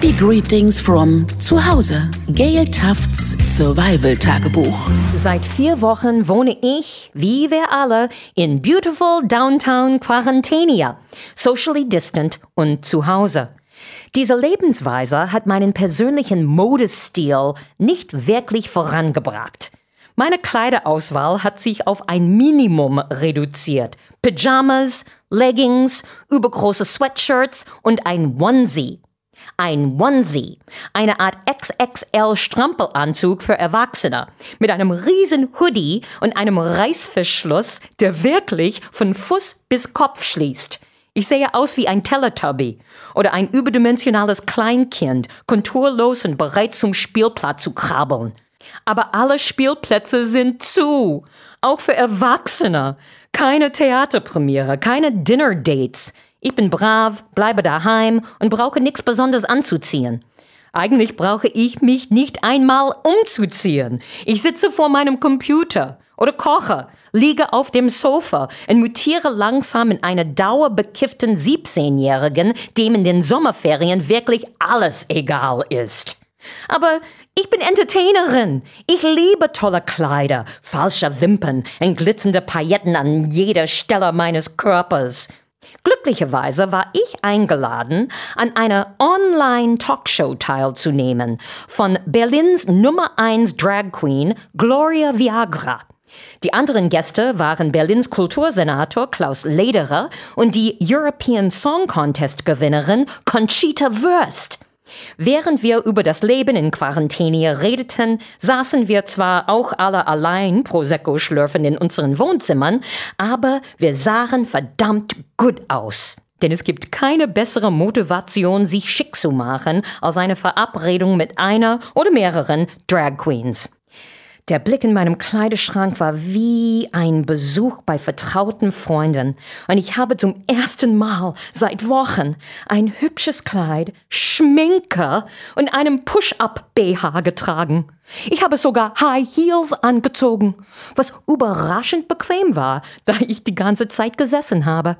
Happy Greetings from zu Hause. Gail Tufts Survival Tagebuch. Seit vier Wochen wohne ich, wie wir alle, in beautiful downtown Quarantania, socially distant und zu Hause. Diese Lebensweise hat meinen persönlichen Modestil nicht wirklich vorangebracht. Meine Kleiderauswahl hat sich auf ein Minimum reduziert. Pyjamas, Leggings, übergroße Sweatshirts und ein Onesie. Ein Onesie, eine Art XXL Strampelanzug für Erwachsene, mit einem riesen Hoodie und einem Reißverschluss, der wirklich von Fuß bis Kopf schließt. Ich sehe aus wie ein Teletubby oder ein überdimensionales Kleinkind, konturlos und bereit zum Spielplatz zu krabbeln. Aber alle Spielplätze sind zu, auch für Erwachsene. Keine Theaterpremiere, keine Dinner-Dates. Ich bin brav, bleibe daheim und brauche nichts Besonderes anzuziehen. Eigentlich brauche ich mich nicht einmal umzuziehen. Ich sitze vor meinem Computer oder koche, liege auf dem Sofa und mutiere langsam in eine dauerbekifften 17-Jährigen, dem in den Sommerferien wirklich alles egal ist. Aber ich bin Entertainerin. Ich liebe tolle Kleider, falsche Wimpern und glitzernde Pailletten an jeder Stelle meines Körpers. Glücklicherweise war ich eingeladen, an einer Online-Talkshow teilzunehmen von Berlins Nummer 1 Drag Queen Gloria Viagra. Die anderen Gäste waren Berlins Kultursenator Klaus Lederer und die European Song Contest Gewinnerin Conchita Wurst. Während wir über das Leben in Quarantäne redeten, saßen wir zwar auch alle allein Prosecco schlürfen in unseren Wohnzimmern, aber wir sahen verdammt gut aus. Denn es gibt keine bessere Motivation, sich schick zu machen, als eine Verabredung mit einer oder mehreren Drag Queens. Der Blick in meinem Kleideschrank war wie ein Besuch bei vertrauten Freunden. Und ich habe zum ersten Mal seit Wochen ein hübsches Kleid, Schminke und einem Push-Up-BH getragen. Ich habe sogar High Heels angezogen, was überraschend bequem war, da ich die ganze Zeit gesessen habe.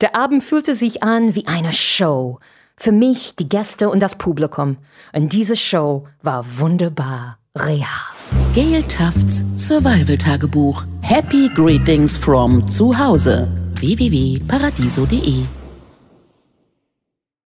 Der Abend fühlte sich an wie eine Show. Für mich, die Gäste und das Publikum. Und diese Show war wunderbar real. Gail Tufts Survival Tagebuch. Happy Greetings from zu Hause. www.paradiso.de